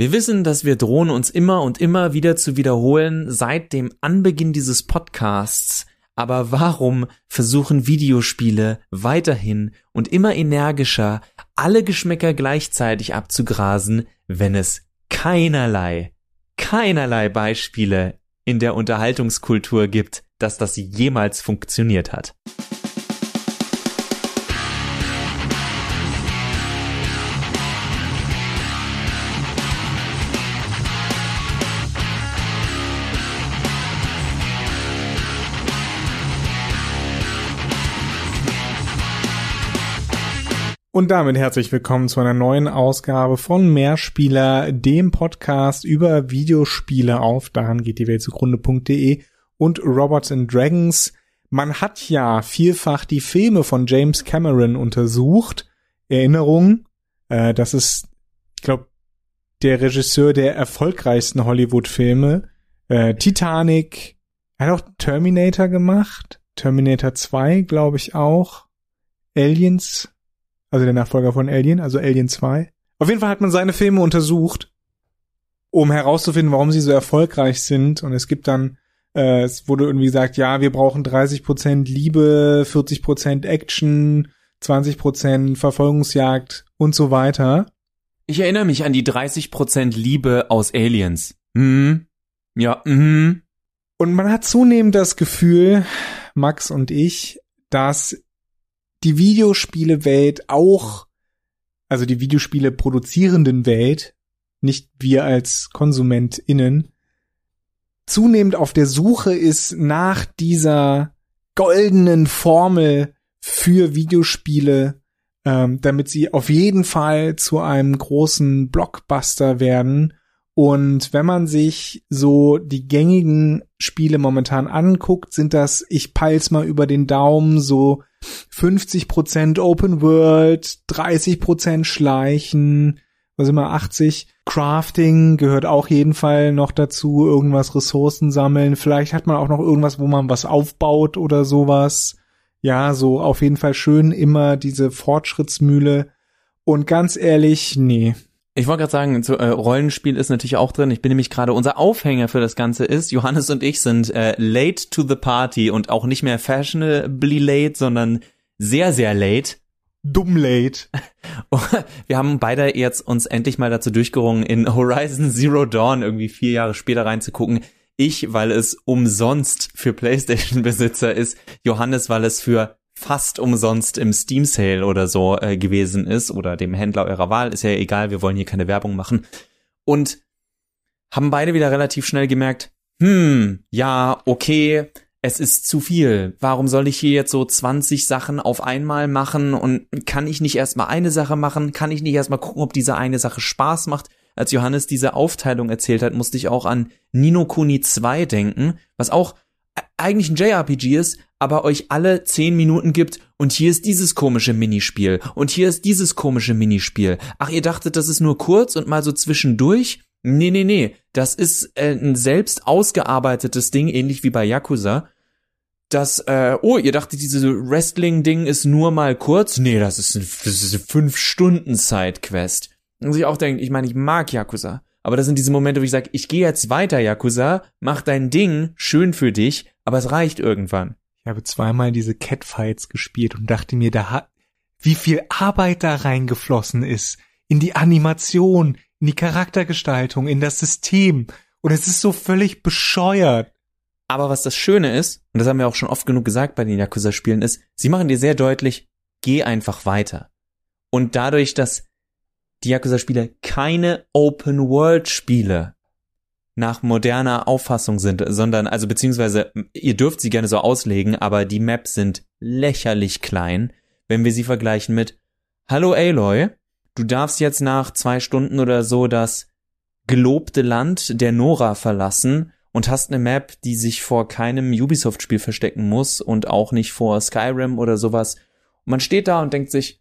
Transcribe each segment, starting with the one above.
Wir wissen, dass wir drohen uns immer und immer wieder zu wiederholen seit dem Anbeginn dieses Podcasts. Aber warum versuchen Videospiele weiterhin und immer energischer alle Geschmäcker gleichzeitig abzugrasen, wenn es keinerlei, keinerlei Beispiele in der Unterhaltungskultur gibt, dass das jemals funktioniert hat? Und damit herzlich willkommen zu einer neuen Ausgabe von Mehrspieler, dem Podcast über Videospiele auf daran geht die Welt zugrunde.de und Robots and Dragons. Man hat ja vielfach die Filme von James Cameron untersucht. Erinnerung, äh, das ist, ich glaube, der Regisseur der erfolgreichsten Hollywood-Filme. Äh, Titanic, er hat auch Terminator gemacht. Terminator 2, glaube ich auch. Aliens also der Nachfolger von Alien, also Alien 2. Auf jeden Fall hat man seine Filme untersucht, um herauszufinden, warum sie so erfolgreich sind. Und es gibt dann, äh, es wurde irgendwie gesagt, ja, wir brauchen 30% Liebe, 40% Action, 20% Verfolgungsjagd und so weiter. Ich erinnere mich an die 30% Liebe aus Aliens. Mhm. Ja, mhm. Und man hat zunehmend das Gefühl, Max und ich, dass die Videospielewelt auch, also die Videospiele produzierenden Welt, nicht wir als KonsumentInnen, zunehmend auf der Suche ist nach dieser goldenen Formel für Videospiele, ähm, damit sie auf jeden Fall zu einem großen Blockbuster werden. Und wenn man sich so die gängigen Spiele momentan anguckt, sind das, ich peil's mal über den Daumen, so 50% Open World, 30% Schleichen, was immer 80 Crafting gehört auch jeden Fall noch dazu, irgendwas Ressourcen sammeln. Vielleicht hat man auch noch irgendwas, wo man was aufbaut oder sowas. Ja, so auf jeden Fall schön immer diese Fortschrittsmühle. Und ganz ehrlich, nee, ich wollte gerade sagen, so, äh, Rollenspiel ist natürlich auch drin. Ich bin nämlich gerade, unser Aufhänger für das Ganze ist, Johannes und ich sind äh, late to the party und auch nicht mehr fashionably late, sondern sehr, sehr late. Dumm late. Wir haben beide jetzt uns endlich mal dazu durchgerungen, in Horizon Zero Dawn irgendwie vier Jahre später reinzugucken. Ich, weil es umsonst für PlayStation-Besitzer ist. Johannes, weil es für fast umsonst im Steam Sale oder so äh, gewesen ist oder dem Händler eurer Wahl, ist ja egal, wir wollen hier keine Werbung machen. Und haben beide wieder relativ schnell gemerkt, hm, ja, okay, es ist zu viel. Warum soll ich hier jetzt so 20 Sachen auf einmal machen und kann ich nicht erstmal eine Sache machen? Kann ich nicht erstmal gucken, ob diese eine Sache Spaß macht? Als Johannes diese Aufteilung erzählt hat, musste ich auch an Nino Kuni 2 denken, was auch eigentlich ein JRPG ist, aber euch alle zehn Minuten gibt und hier ist dieses komische Minispiel und hier ist dieses komische Minispiel. Ach, ihr dachtet, das ist nur kurz und mal so zwischendurch? Nee, nee, nee. Das ist äh, ein selbst ausgearbeitetes Ding, ähnlich wie bei Yakuza. Das, äh, oh, ihr dachtet, diese Wrestling-Ding ist nur mal kurz? Nee, das ist, ein, eine fünf Stunden Sidequest. Und sich auch denkt, ich meine, ich mag Yakuza. Aber das sind diese Momente, wo ich sage, ich gehe jetzt weiter, Yakuza, mach dein Ding, schön für dich, aber es reicht irgendwann. Ich habe zweimal diese Catfights gespielt und dachte mir, da hat, wie viel Arbeit da reingeflossen ist. In die Animation, in die Charaktergestaltung, in das System. Und es ist so völlig bescheuert. Aber was das Schöne ist, und das haben wir auch schon oft genug gesagt bei den Yakuza-Spielen, ist, sie machen dir sehr deutlich, geh einfach weiter. Und dadurch, dass die Yakuza-Spiele keine Open-World-Spiele nach moderner Auffassung sind, sondern, also beziehungsweise, ihr dürft sie gerne so auslegen, aber die Maps sind lächerlich klein, wenn wir sie vergleichen mit Hallo Aloy, du darfst jetzt nach zwei Stunden oder so das gelobte Land der Nora verlassen und hast eine Map, die sich vor keinem Ubisoft-Spiel verstecken muss und auch nicht vor Skyrim oder sowas. Und man steht da und denkt sich,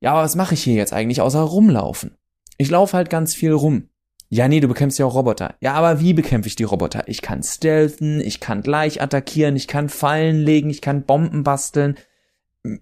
ja, aber was mache ich hier jetzt eigentlich außer rumlaufen? Ich laufe halt ganz viel rum. Ja, nee, du bekämpfst ja auch Roboter. Ja, aber wie bekämpfe ich die Roboter? Ich kann stealthen, ich kann gleich attackieren, ich kann Fallen legen, ich kann Bomben basteln.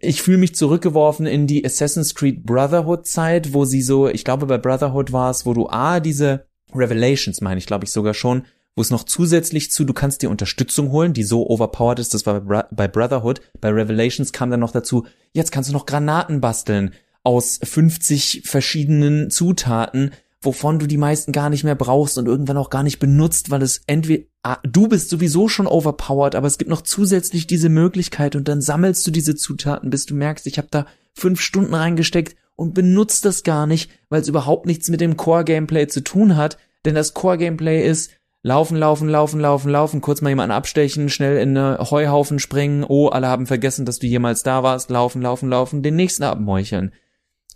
ich fühle mich zurückgeworfen in die Assassin's Creed Brotherhood Zeit, wo sie so, ich glaube bei Brotherhood war es, wo du A, diese Revelations meine ich, glaube ich sogar schon, wo es noch zusätzlich zu, du kannst dir Unterstützung holen, die so overpowered ist, das war bei Brotherhood, bei Revelations kam dann noch dazu, jetzt kannst du noch Granaten basteln aus 50 verschiedenen Zutaten, wovon du die meisten gar nicht mehr brauchst und irgendwann auch gar nicht benutzt, weil es entweder ah, du bist sowieso schon overpowered, aber es gibt noch zusätzlich diese Möglichkeit und dann sammelst du diese Zutaten, bis du merkst, ich habe da fünf Stunden reingesteckt und benutzt das gar nicht, weil es überhaupt nichts mit dem Core-Gameplay zu tun hat, denn das Core-Gameplay ist laufen, laufen, laufen, laufen, laufen, kurz mal jemanden abstechen, schnell in eine Heuhaufen springen, oh, alle haben vergessen, dass du jemals da warst, laufen, laufen, laufen, den nächsten abmeucheln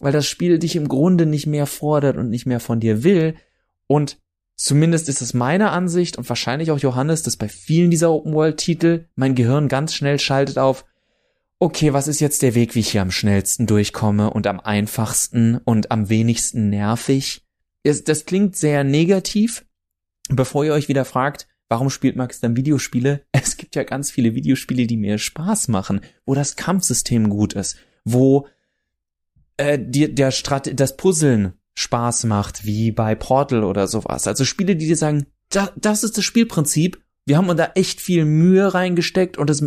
weil das Spiel dich im Grunde nicht mehr fordert und nicht mehr von dir will. Und zumindest ist es meine Ansicht und wahrscheinlich auch Johannes, dass bei vielen dieser Open-World-Titel mein Gehirn ganz schnell schaltet auf, okay, was ist jetzt der Weg, wie ich hier am schnellsten durchkomme und am einfachsten und am wenigsten nervig? Das klingt sehr negativ. Bevor ihr euch wieder fragt, warum spielt Max dann Videospiele? Es gibt ja ganz viele Videospiele, die mir Spaß machen, wo das Kampfsystem gut ist, wo äh, die, der Strat das Puzzeln Spaß macht, wie bei Portal oder sowas. Also Spiele, die dir sagen, da, das ist das Spielprinzip, wir haben da echt viel Mühe reingesteckt und das,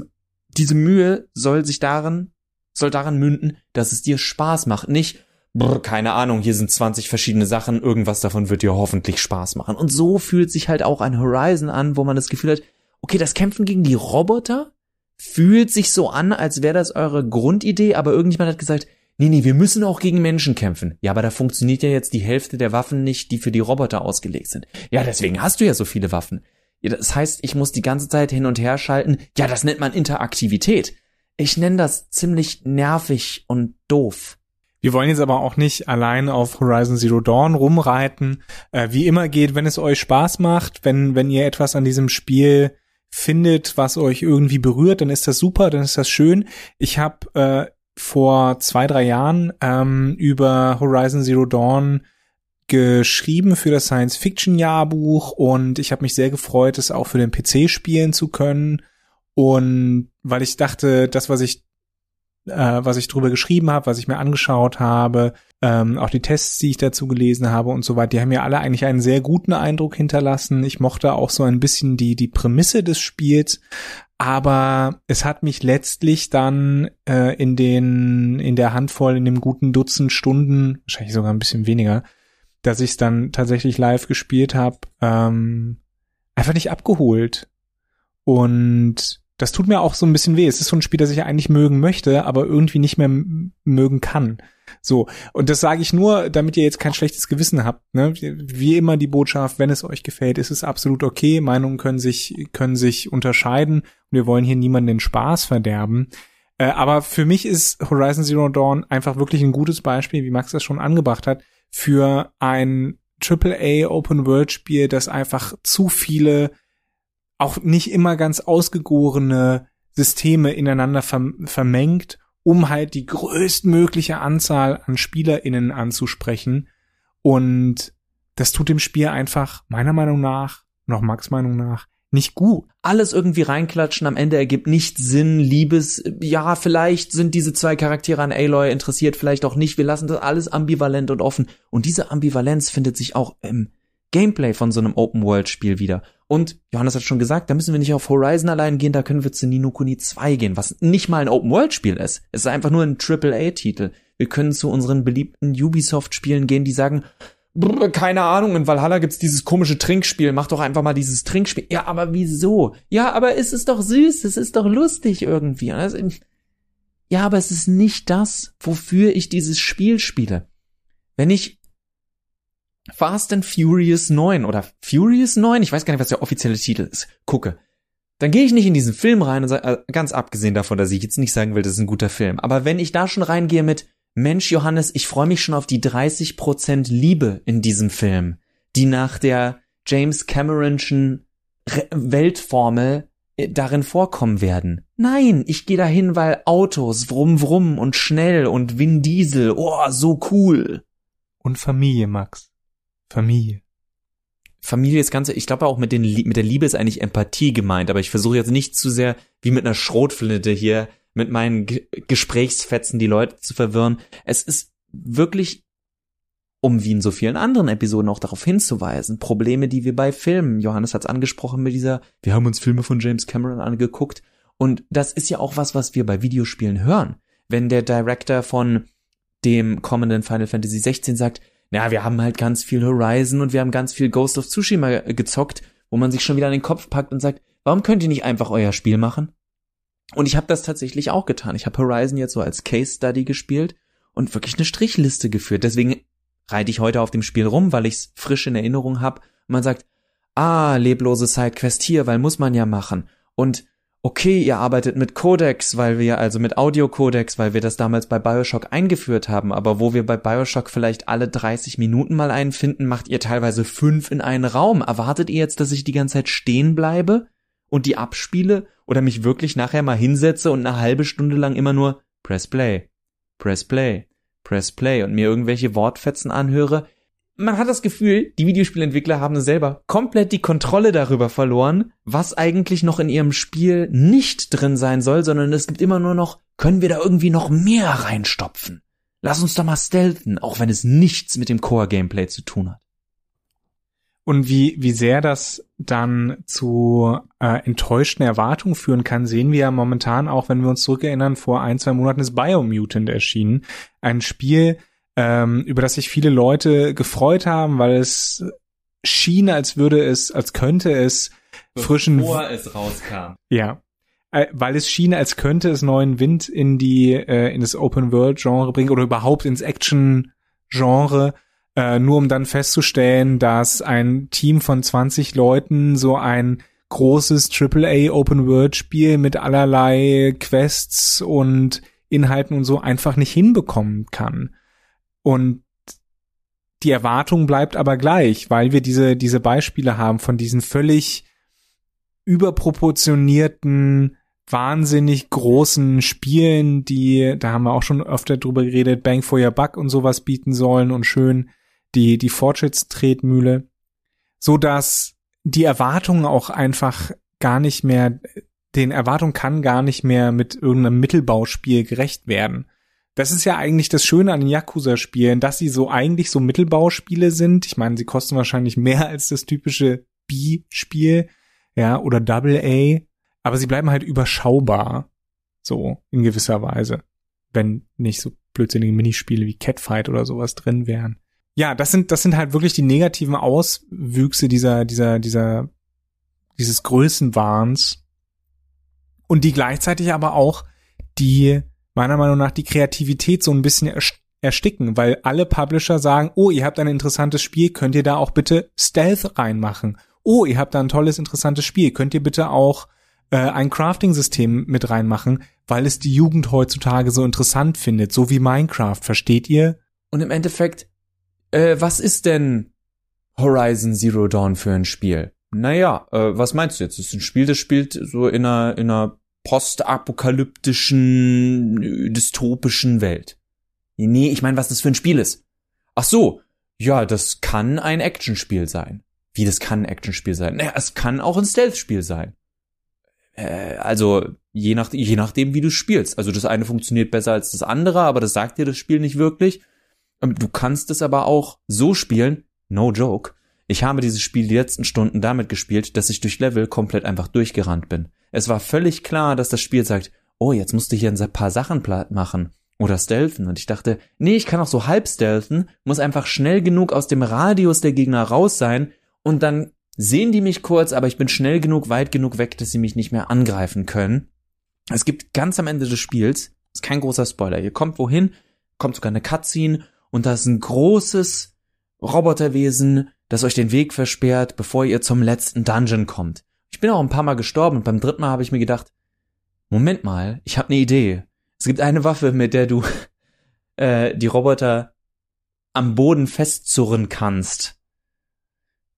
diese Mühe soll sich darin, soll daran münden, dass es dir Spaß macht. Nicht, brr, keine Ahnung, hier sind 20 verschiedene Sachen, irgendwas davon wird dir hoffentlich Spaß machen. Und so fühlt sich halt auch ein Horizon an, wo man das Gefühl hat, okay, das Kämpfen gegen die Roboter fühlt sich so an, als wäre das eure Grundidee, aber irgendjemand hat gesagt, nee, nee, wir müssen auch gegen Menschen kämpfen. Ja, aber da funktioniert ja jetzt die Hälfte der Waffen nicht, die für die Roboter ausgelegt sind. Ja, deswegen hast du ja so viele Waffen. Ja, das heißt, ich muss die ganze Zeit hin und her schalten. Ja, das nennt man Interaktivität. Ich nenne das ziemlich nervig und doof. Wir wollen jetzt aber auch nicht allein auf Horizon Zero Dawn rumreiten. Äh, wie immer geht, wenn es euch Spaß macht, wenn, wenn ihr etwas an diesem Spiel findet, was euch irgendwie berührt, dann ist das super, dann ist das schön. Ich habe äh, vor zwei, drei Jahren ähm, über Horizon Zero Dawn geschrieben für das Science-Fiction-Jahrbuch und ich habe mich sehr gefreut, es auch für den PC spielen zu können. Und weil ich dachte, das, was ich, äh, was ich drüber geschrieben habe, was ich mir angeschaut habe, ähm, auch die Tests, die ich dazu gelesen habe und so weiter, die haben mir alle eigentlich einen sehr guten Eindruck hinterlassen. Ich mochte auch so ein bisschen die, die Prämisse des Spiels, aber es hat mich letztlich dann äh, in den in der Handvoll in dem guten Dutzend Stunden wahrscheinlich sogar ein bisschen weniger dass ich es dann tatsächlich live gespielt habe ähm, einfach nicht abgeholt und das tut mir auch so ein bisschen weh. Es ist so ein Spiel, das ich eigentlich mögen möchte, aber irgendwie nicht mehr mögen kann. So, und das sage ich nur, damit ihr jetzt kein schlechtes Gewissen habt. Ne? Wie immer die Botschaft, wenn es euch gefällt, ist es absolut okay. Meinungen können sich, können sich unterscheiden und wir wollen hier niemanden den Spaß verderben. Äh, aber für mich ist Horizon Zero Dawn einfach wirklich ein gutes Beispiel, wie Max das schon angebracht hat, für ein AAA Open World Spiel, das einfach zu viele auch nicht immer ganz ausgegorene Systeme ineinander vermengt um halt die größtmögliche Anzahl an SpielerInnen anzusprechen. Und das tut dem Spiel einfach, meiner Meinung nach, noch Max Meinung nach, nicht gut. Alles irgendwie reinklatschen, am Ende ergibt nicht Sinn, Liebes, ja, vielleicht sind diese zwei Charaktere an Aloy interessiert, vielleicht auch nicht, wir lassen das alles ambivalent und offen. Und diese Ambivalenz findet sich auch im Gameplay von so einem Open-World-Spiel wieder. Und Johannes hat schon gesagt, da müssen wir nicht auf Horizon allein gehen, da können wir zu Nino Kuni 2 gehen, was nicht mal ein Open-World-Spiel ist. Es ist einfach nur ein AAA-Titel. Wir können zu unseren beliebten Ubisoft-Spielen gehen, die sagen, keine Ahnung, in Valhalla gibt's dieses komische Trinkspiel, mach doch einfach mal dieses Trinkspiel. Ja, aber wieso? Ja, aber es ist doch süß, es ist doch lustig irgendwie. ja, aber es ist nicht das, wofür ich dieses Spiel spiele. Wenn ich Fast and Furious 9 oder Furious 9, ich weiß gar nicht, was der offizielle Titel ist, gucke, dann gehe ich nicht in diesen Film rein und sage, äh, ganz abgesehen davon, dass ich jetzt nicht sagen will, das ist ein guter Film, aber wenn ich da schon reingehe mit, Mensch Johannes, ich freue mich schon auf die 30% Liebe in diesem Film, die nach der James Cameronschen Weltformel äh, darin vorkommen werden. Nein, ich gehe dahin, weil Autos, Wrum Wrum und schnell und Vin Diesel, oh, so cool. Und Familie, Max. Familie. Familie ist ganze, ich glaube auch mit, den, mit der Liebe ist eigentlich Empathie gemeint, aber ich versuche jetzt nicht zu sehr wie mit einer Schrotflinte hier mit meinen G Gesprächsfetzen die Leute zu verwirren. Es ist wirklich, um wie in so vielen anderen Episoden auch darauf hinzuweisen, Probleme, die wir bei Filmen, Johannes hat es angesprochen mit dieser, wir haben uns Filme von James Cameron angeguckt und das ist ja auch was, was wir bei Videospielen hören. Wenn der Director von dem kommenden Final Fantasy 16 sagt, ja, wir haben halt ganz viel Horizon und wir haben ganz viel Ghost of Tsushima gezockt, wo man sich schon wieder an den Kopf packt und sagt, warum könnt ihr nicht einfach euer Spiel machen? Und ich habe das tatsächlich auch getan. Ich habe Horizon jetzt so als Case Study gespielt und wirklich eine Strichliste geführt. Deswegen reite ich heute auf dem Spiel rum, weil ich es frisch in Erinnerung habe. Man sagt, ah, leblose Sidequest hier, weil muss man ja machen. Und okay, ihr arbeitet mit Codex, weil wir, also mit Audio-Codex, weil wir das damals bei Bioshock eingeführt haben, aber wo wir bei Bioshock vielleicht alle 30 Minuten mal einen finden, macht ihr teilweise fünf in einen Raum. Erwartet ihr jetzt, dass ich die ganze Zeit stehen bleibe und die abspiele oder mich wirklich nachher mal hinsetze und eine halbe Stunde lang immer nur Press Play, Press Play, Press Play und mir irgendwelche Wortfetzen anhöre? Man hat das Gefühl, die Videospielentwickler haben selber komplett die Kontrolle darüber verloren, was eigentlich noch in ihrem Spiel nicht drin sein soll, sondern es gibt immer nur noch, können wir da irgendwie noch mehr reinstopfen? Lass uns da mal stealthen, auch wenn es nichts mit dem Core-Gameplay zu tun hat. Und wie, wie sehr das dann zu äh, enttäuschten Erwartungen führen kann, sehen wir ja momentan auch, wenn wir uns zurückerinnern, vor ein, zwei Monaten ist Biomutant erschienen. Ein Spiel, ähm, über das sich viele Leute gefreut haben, weil es schien, als würde es, als könnte es Bevor frischen, es rauskam. ja, Äh, weil es schien, als könnte es neuen Wind in die, äh, in das Open World Genre bringen oder überhaupt ins Action Genre, äh, nur um dann festzustellen, dass ein Team von 20 Leuten so ein großes AAA Open World Spiel mit allerlei Quests und Inhalten und so einfach nicht hinbekommen kann. Und die Erwartung bleibt aber gleich, weil wir diese, diese Beispiele haben von diesen völlig überproportionierten, wahnsinnig großen Spielen, die, da haben wir auch schon öfter drüber geredet, Bang for Your Buck und sowas bieten sollen und schön die, die Fortschrittstretmühle, so dass die Erwartungen auch einfach gar nicht mehr, den Erwartungen kann gar nicht mehr mit irgendeinem Mittelbauspiel gerecht werden. Das ist ja eigentlich das Schöne an den Yakuza-Spielen, dass sie so eigentlich so Mittelbauspiele sind. Ich meine, sie kosten wahrscheinlich mehr als das typische B-Spiel, ja, oder Double A, aber sie bleiben halt überschaubar. So, in gewisser Weise. Wenn nicht so blödsinnige Minispiele wie Catfight oder sowas drin wären. Ja, das sind, das sind halt wirklich die negativen Auswüchse dieser, dieser, dieser, dieses Größenwahns. Und die gleichzeitig aber auch die meiner Meinung nach die Kreativität so ein bisschen ersticken, weil alle Publisher sagen, oh, ihr habt ein interessantes Spiel, könnt ihr da auch bitte Stealth reinmachen. Oh, ihr habt da ein tolles, interessantes Spiel, könnt ihr bitte auch äh, ein Crafting-System mit reinmachen, weil es die Jugend heutzutage so interessant findet, so wie Minecraft, versteht ihr? Und im Endeffekt, äh, was ist denn Horizon Zero Dawn für ein Spiel? Naja, äh, was meinst du jetzt? Es ist ein Spiel, das spielt so in einer, in einer postapokalyptischen, dystopischen Welt. Nee, ich meine, was das für ein Spiel ist. Ach so, ja, das kann ein Actionspiel sein. Wie, das kann ein Actionspiel sein? Naja, es kann auch ein Stealth-Spiel sein. Äh, also, je, nach, je nachdem, wie du spielst. Also, das eine funktioniert besser als das andere, aber das sagt dir das Spiel nicht wirklich. Ähm, du kannst es aber auch so spielen, no joke. Ich habe dieses Spiel die letzten Stunden damit gespielt, dass ich durch Level komplett einfach durchgerannt bin. Es war völlig klar, dass das Spiel sagt, oh, jetzt musst du hier ein paar Sachen machen oder stealthen. Und ich dachte, nee, ich kann auch so halb stealthen, muss einfach schnell genug aus dem Radius der Gegner raus sein und dann sehen die mich kurz, aber ich bin schnell genug, weit genug weg, dass sie mich nicht mehr angreifen können. Es gibt ganz am Ende des Spiels, ist kein großer Spoiler, ihr kommt wohin, kommt sogar eine Cutscene und da ist ein großes Roboterwesen, das euch den Weg versperrt, bevor ihr zum letzten Dungeon kommt. Ich bin auch ein paar Mal gestorben und beim dritten Mal habe ich mir gedacht, Moment mal, ich habe eine Idee. Es gibt eine Waffe, mit der du äh, die Roboter am Boden festzurren kannst.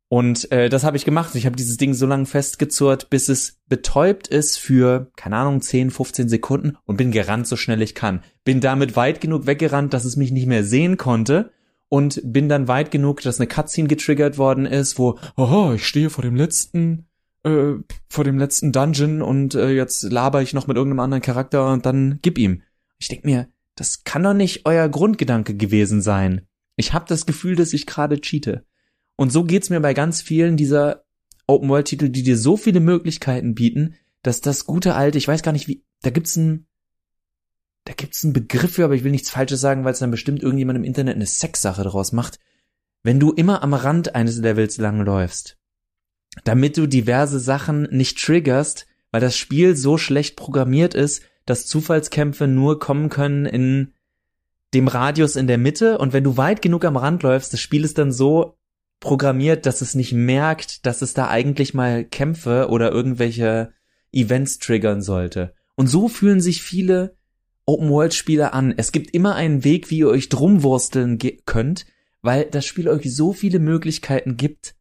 Und äh, das habe ich gemacht. Ich habe dieses Ding so lange festgezurrt, bis es betäubt ist für, keine Ahnung, 10, 15 Sekunden und bin gerannt, so schnell ich kann. Bin damit weit genug weggerannt, dass es mich nicht mehr sehen konnte und bin dann weit genug, dass eine Cutscene getriggert worden ist, wo, oh, ich stehe vor dem letzten äh, vor dem letzten Dungeon und äh, jetzt laber ich noch mit irgendeinem anderen Charakter und dann gib ihm. Ich denk mir, das kann doch nicht euer Grundgedanke gewesen sein. Ich habe das Gefühl, dass ich gerade cheate. Und so geht's mir bei ganz vielen dieser Open-World-Titel, die dir so viele Möglichkeiten bieten, dass das gute alte, ich weiß gar nicht wie, da gibt's ein, da gibt's einen Begriff für, aber ich will nichts Falsches sagen, weil es dann bestimmt irgendjemand im Internet eine Sexsache draus macht. Wenn du immer am Rand eines Levels lang läufst, damit du diverse Sachen nicht triggerst, weil das Spiel so schlecht programmiert ist, dass Zufallskämpfe nur kommen können in dem Radius in der Mitte und wenn du weit genug am Rand läufst, das Spiel ist dann so programmiert, dass es nicht merkt, dass es da eigentlich mal Kämpfe oder irgendwelche Events triggern sollte. Und so fühlen sich viele Open-World-Spiele an. Es gibt immer einen Weg, wie ihr euch drumwursteln könnt, weil das Spiel euch so viele Möglichkeiten gibt,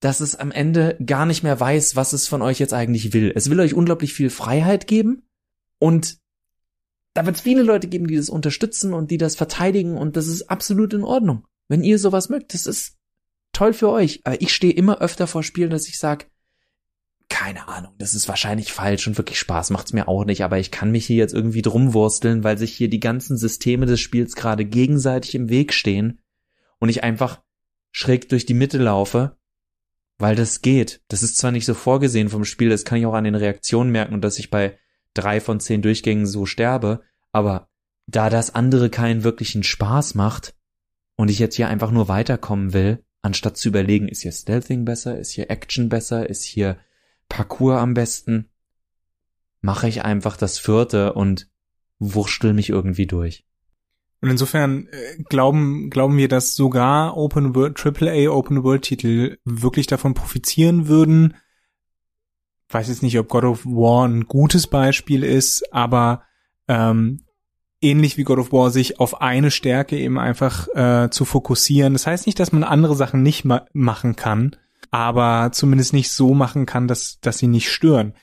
dass es am Ende gar nicht mehr weiß, was es von euch jetzt eigentlich will. Es will euch unglaublich viel Freiheit geben und da wird es viele Leute geben, die das unterstützen und die das verteidigen und das ist absolut in Ordnung. Wenn ihr sowas mögt, das ist toll für euch. Aber ich stehe immer öfter vor Spielen, dass ich sage, keine Ahnung, das ist wahrscheinlich falsch und wirklich Spaß macht's mir auch nicht, aber ich kann mich hier jetzt irgendwie drumwursteln, weil sich hier die ganzen Systeme des Spiels gerade gegenseitig im Weg stehen und ich einfach schräg durch die Mitte laufe, weil das geht. Das ist zwar nicht so vorgesehen vom Spiel, das kann ich auch an den Reaktionen merken und dass ich bei drei von zehn Durchgängen so sterbe, aber da das andere keinen wirklichen Spaß macht und ich jetzt hier einfach nur weiterkommen will, anstatt zu überlegen, ist hier Stealthing besser, ist hier Action besser, ist hier Parcours am besten, mache ich einfach das vierte und wurschtel mich irgendwie durch. Und insofern äh, glauben, glauben wir, dass sogar Open World, AAA Open World Titel wirklich davon profitieren würden. Weiß jetzt nicht, ob God of War ein gutes Beispiel ist, aber ähm, ähnlich wie God of War sich auf eine Stärke eben einfach äh, zu fokussieren. Das heißt nicht, dass man andere Sachen nicht ma machen kann, aber zumindest nicht so machen kann, dass, dass sie nicht stören.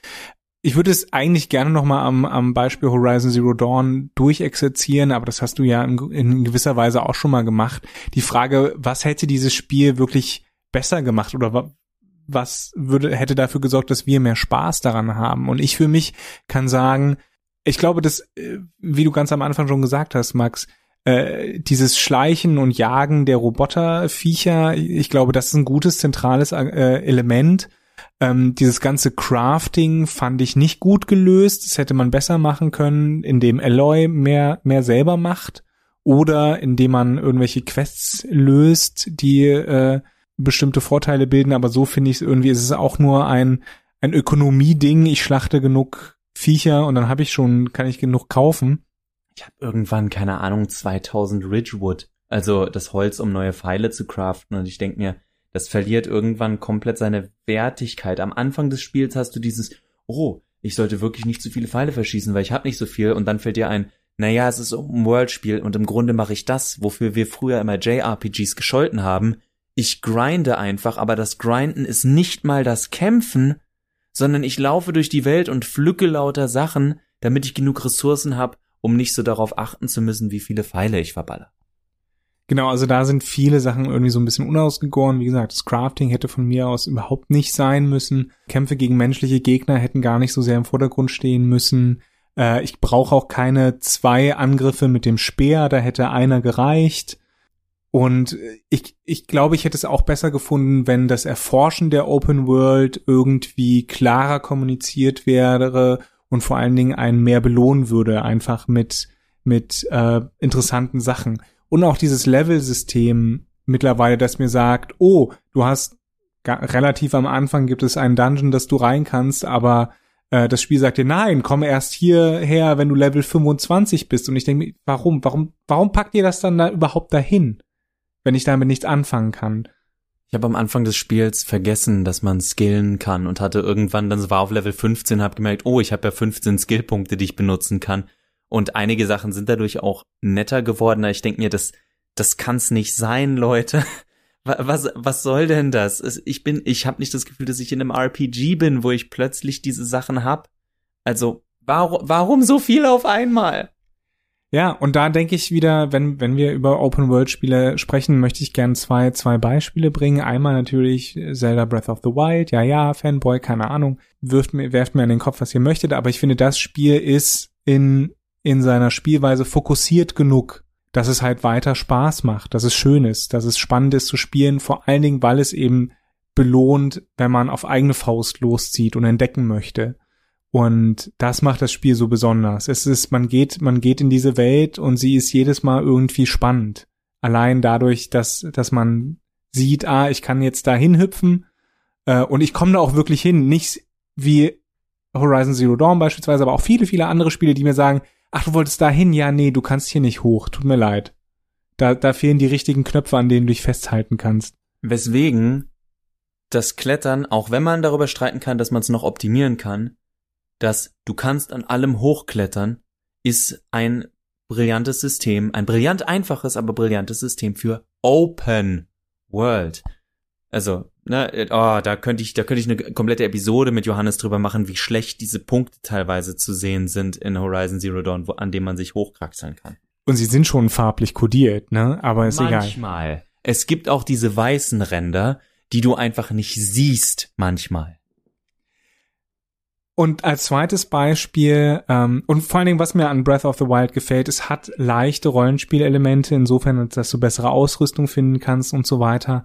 Ich würde es eigentlich gerne nochmal am, am Beispiel Horizon Zero Dawn durchexerzieren, aber das hast du ja in, in gewisser Weise auch schon mal gemacht. Die Frage, was hätte dieses Spiel wirklich besser gemacht oder was würde, hätte dafür gesorgt, dass wir mehr Spaß daran haben? Und ich für mich kann sagen, ich glaube, dass, äh, wie du ganz am Anfang schon gesagt hast, Max, äh, dieses Schleichen und Jagen der Roboterviecher, ich glaube, das ist ein gutes zentrales äh, Element. Ähm, dieses ganze Crafting fand ich nicht gut gelöst. Das hätte man besser machen können, indem Alloy mehr, mehr selber macht oder indem man irgendwelche Quests löst, die äh, bestimmte Vorteile bilden. Aber so finde ich es irgendwie, ist es auch nur ein, ein Ökonomie-Ding. Ich schlachte genug Viecher und dann habe ich schon, kann ich genug kaufen ich habe irgendwann, keine Ahnung, 2000 Ridgewood, also das Holz, um neue Pfeile zu craften. Und ich denk mir, das verliert irgendwann komplett seine Wertigkeit. Am Anfang des Spiels hast du dieses, oh, ich sollte wirklich nicht zu viele Pfeile verschießen, weil ich habe nicht so viel. Und dann fällt dir ein, naja, es ist ein World-Spiel und im Grunde mache ich das, wofür wir früher immer JRPGs gescholten haben. Ich grinde einfach, aber das Grinden ist nicht mal das Kämpfen, sondern ich laufe durch die Welt und pflücke lauter Sachen, damit ich genug Ressourcen habe, um nicht so darauf achten zu müssen, wie viele Pfeile ich verballe. Genau, also da sind viele Sachen irgendwie so ein bisschen unausgegoren. Wie gesagt, das Crafting hätte von mir aus überhaupt nicht sein müssen. Kämpfe gegen menschliche Gegner hätten gar nicht so sehr im Vordergrund stehen müssen. Äh, ich brauche auch keine zwei Angriffe mit dem Speer, da hätte einer gereicht. Und ich, ich glaube, ich hätte es auch besser gefunden, wenn das Erforschen der Open World irgendwie klarer kommuniziert wäre und vor allen Dingen einen mehr belohnen würde, einfach mit, mit äh, interessanten Sachen. Und auch dieses Level-System mittlerweile, das mir sagt, oh, du hast relativ am Anfang gibt es einen Dungeon, dass du rein kannst, aber äh, das Spiel sagt dir, nein, komm erst hierher, wenn du Level 25 bist. Und ich denke mir, warum, warum, warum packt ihr das dann da überhaupt dahin, wenn ich damit nichts anfangen kann? Ich habe am Anfang des Spiels vergessen, dass man skillen kann und hatte irgendwann, dann war auf Level 15, habe gemerkt, oh, ich habe ja 15 Skillpunkte, die ich benutzen kann. Und einige Sachen sind dadurch auch netter geworden. Ich denke mir, das, das kann's nicht sein, Leute. Was, was soll denn das? Ich bin, ich habe nicht das Gefühl, dass ich in einem RPG bin, wo ich plötzlich diese Sachen hab. Also, warum, warum so viel auf einmal? Ja, und da denke ich wieder, wenn, wenn wir über Open-World-Spiele sprechen, möchte ich gern zwei, zwei Beispiele bringen. Einmal natürlich Zelda Breath of the Wild. Ja, ja, Fanboy, keine Ahnung. Wirft mir, werft mir an den Kopf, was ihr möchtet. Aber ich finde, das Spiel ist in, in seiner Spielweise fokussiert genug, dass es halt weiter Spaß macht, dass es schön ist, dass es spannend ist zu spielen. Vor allen Dingen, weil es eben belohnt, wenn man auf eigene Faust loszieht und entdecken möchte. Und das macht das Spiel so besonders. Es ist, man geht, man geht in diese Welt und sie ist jedes Mal irgendwie spannend. Allein dadurch, dass, dass man sieht, ah, ich kann jetzt da hinhüpfen äh, und ich komme da auch wirklich hin. Nicht wie Horizon Zero Dawn beispielsweise, aber auch viele, viele andere Spiele, die mir sagen, ach, du wolltest da hin, ja, nee, du kannst hier nicht hoch, tut mir leid. Da, da fehlen die richtigen Knöpfe, an denen du dich festhalten kannst. Weswegen das Klettern, auch wenn man darüber streiten kann, dass man es noch optimieren kann, dass du kannst an allem hochklettern, ist ein brillantes System, ein brillant einfaches, aber brillantes System für Open World. Also, ne, oh, da könnte ich, da könnte ich eine komplette Episode mit Johannes drüber machen, wie schlecht diese Punkte teilweise zu sehen sind in Horizon Zero Dawn, wo, an dem man sich hochkraxeln kann. Und sie sind schon farblich kodiert, ne? Aber ist manchmal. egal. Manchmal. Es gibt auch diese weißen Ränder, die du einfach nicht siehst manchmal. Und als zweites Beispiel, ähm, und vor allen Dingen, was mir an Breath of the Wild gefällt, es hat leichte Rollenspielelemente, insofern, dass du bessere Ausrüstung finden kannst und so weiter.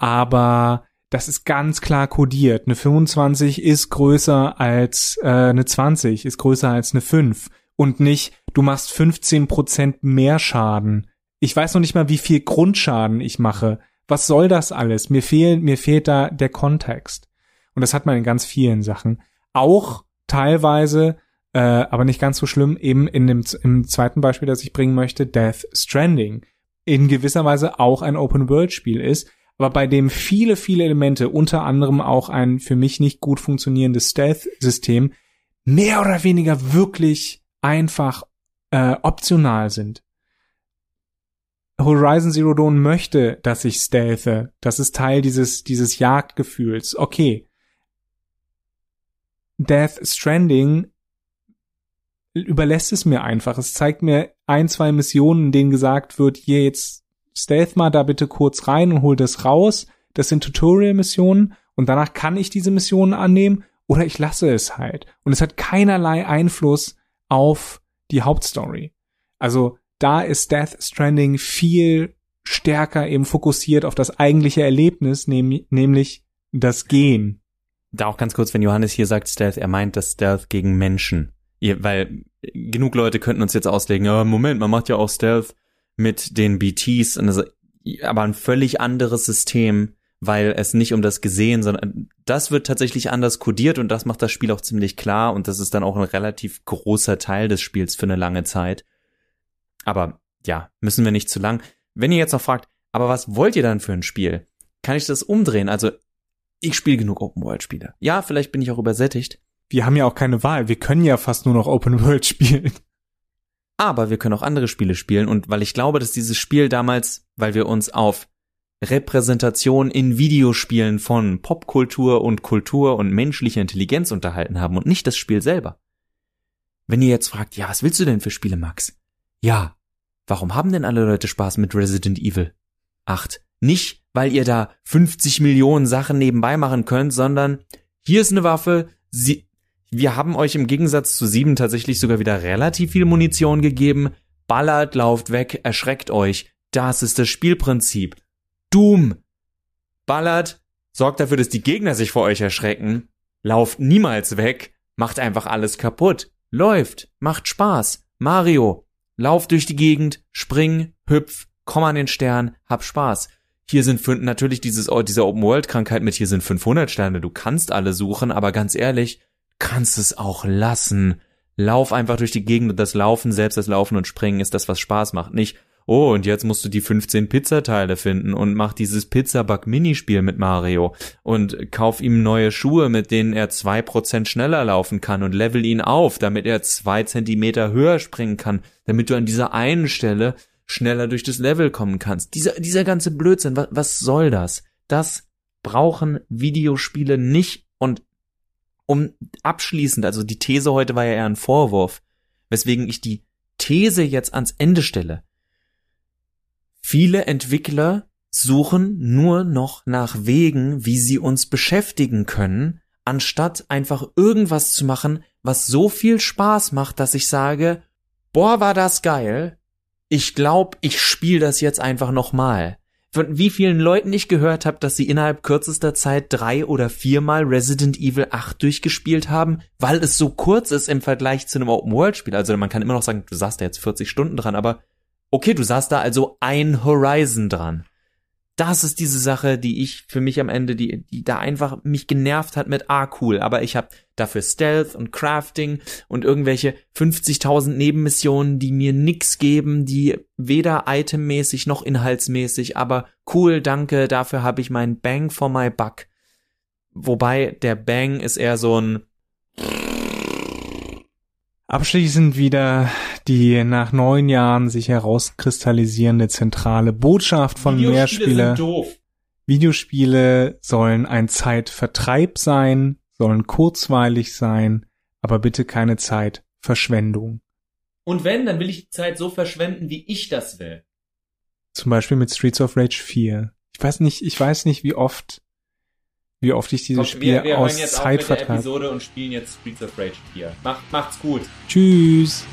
Aber das ist ganz klar kodiert. Eine 25 ist größer als äh, eine 20, ist größer als eine 5. Und nicht, du machst 15% mehr Schaden. Ich weiß noch nicht mal, wie viel Grundschaden ich mache. Was soll das alles? Mir fehlt, mir fehlt da der Kontext. Und das hat man in ganz vielen Sachen auch teilweise, äh, aber nicht ganz so schlimm, eben in dem im zweiten Beispiel, das ich bringen möchte, Death Stranding, in gewisser Weise auch ein Open-World-Spiel ist, aber bei dem viele, viele Elemente, unter anderem auch ein für mich nicht gut funktionierendes Stealth-System, mehr oder weniger wirklich einfach äh, optional sind. Horizon Zero Dawn möchte, dass ich stealthe. Das ist Teil dieses, dieses Jagdgefühls. Okay. Death Stranding überlässt es mir einfach. Es zeigt mir ein, zwei Missionen, in denen gesagt wird, hier jetzt stealth mal da bitte kurz rein und hol das raus. Das sind Tutorial-Missionen und danach kann ich diese Missionen annehmen oder ich lasse es halt. Und es hat keinerlei Einfluss auf die Hauptstory. Also da ist Death Stranding viel stärker eben fokussiert auf das eigentliche Erlebnis, nämlich das Gehen da auch ganz kurz, wenn Johannes hier sagt Stealth, er meint das Stealth gegen Menschen. Ihr, weil genug Leute könnten uns jetzt auslegen, ja, Moment, man macht ja auch Stealth mit den BTs, also, aber ein völlig anderes System, weil es nicht um das Gesehen, sondern das wird tatsächlich anders kodiert und das macht das Spiel auch ziemlich klar und das ist dann auch ein relativ großer Teil des Spiels für eine lange Zeit. Aber ja, müssen wir nicht zu lang. Wenn ihr jetzt noch fragt, aber was wollt ihr dann für ein Spiel? Kann ich das umdrehen? Also ich spiele genug Open-World-Spiele. Ja, vielleicht bin ich auch übersättigt. Wir haben ja auch keine Wahl. Wir können ja fast nur noch Open-World spielen. Aber wir können auch andere Spiele spielen und weil ich glaube, dass dieses Spiel damals, weil wir uns auf Repräsentation in Videospielen von Popkultur und Kultur und menschlicher Intelligenz unterhalten haben und nicht das Spiel selber. Wenn ihr jetzt fragt, ja, was willst du denn für Spiele, Max? Ja, warum haben denn alle Leute Spaß mit Resident Evil 8? Nicht, weil ihr da 50 Millionen Sachen nebenbei machen könnt, sondern hier ist eine Waffe, sie, wir haben euch im Gegensatz zu sieben tatsächlich sogar wieder relativ viel Munition gegeben. Ballert, lauft weg, erschreckt euch. Das ist das Spielprinzip. Doom. Ballert, sorgt dafür, dass die Gegner sich vor euch erschrecken. Lauft niemals weg, macht einfach alles kaputt. Läuft, macht Spaß. Mario, lauf durch die Gegend, spring, hüpf, komm an den Stern, hab Spaß. Hier sind fünf, natürlich dieses, oh, diese Open-World-Krankheit mit hier sind 500 Sterne. Du kannst alle suchen, aber ganz ehrlich, kannst es auch lassen. Lauf einfach durch die Gegend und das Laufen, selbst das Laufen und Springen ist das, was Spaß macht. Nicht, oh, und jetzt musst du die 15 Pizzateile finden und mach dieses Pizza-Bug-Minispiel mit Mario und kauf ihm neue Schuhe, mit denen er zwei Prozent schneller laufen kann und level ihn auf, damit er zwei Zentimeter höher springen kann, damit du an dieser einen Stelle schneller durch das Level kommen kannst. Dieser, dieser ganze Blödsinn, was, was soll das? Das brauchen Videospiele nicht und um abschließend, also die These heute war ja eher ein Vorwurf, weswegen ich die These jetzt ans Ende stelle. Viele Entwickler suchen nur noch nach Wegen, wie sie uns beschäftigen können, anstatt einfach irgendwas zu machen, was so viel Spaß macht, dass ich sage, boah, war das geil. Ich glaube, ich spiele das jetzt einfach nochmal. Von wie vielen Leuten ich gehört habe, dass sie innerhalb kürzester Zeit drei oder viermal Resident Evil 8 durchgespielt haben, weil es so kurz ist im Vergleich zu einem Open-World-Spiel. Also man kann immer noch sagen, du saßt da jetzt 40 Stunden dran, aber okay, du saßt da also ein Horizon dran das ist diese Sache, die ich für mich am Ende, die, die da einfach mich genervt hat mit, ah, cool, aber ich habe dafür Stealth und Crafting und irgendwelche 50.000 Nebenmissionen, die mir nix geben, die weder itemmäßig noch inhaltsmäßig, aber cool, danke, dafür habe ich meinen Bang for my buck. Wobei der Bang ist eher so ein Abschließend wieder die nach neun Jahren sich herauskristallisierende zentrale Botschaft von doof. Videospiele sollen ein Zeitvertreib sein, sollen kurzweilig sein, aber bitte keine Zeitverschwendung. Und wenn, dann will ich die Zeit so verschwenden, wie ich das will. Zum Beispiel mit Streets of Rage 4. Ich weiß nicht, ich weiß nicht, wie oft wie oft ich dieses Spiel wir, wir aus jetzt Zeit vertreibe. Episode und spielen jetzt Streets of Rage 4. Macht, macht's gut. Tschüss.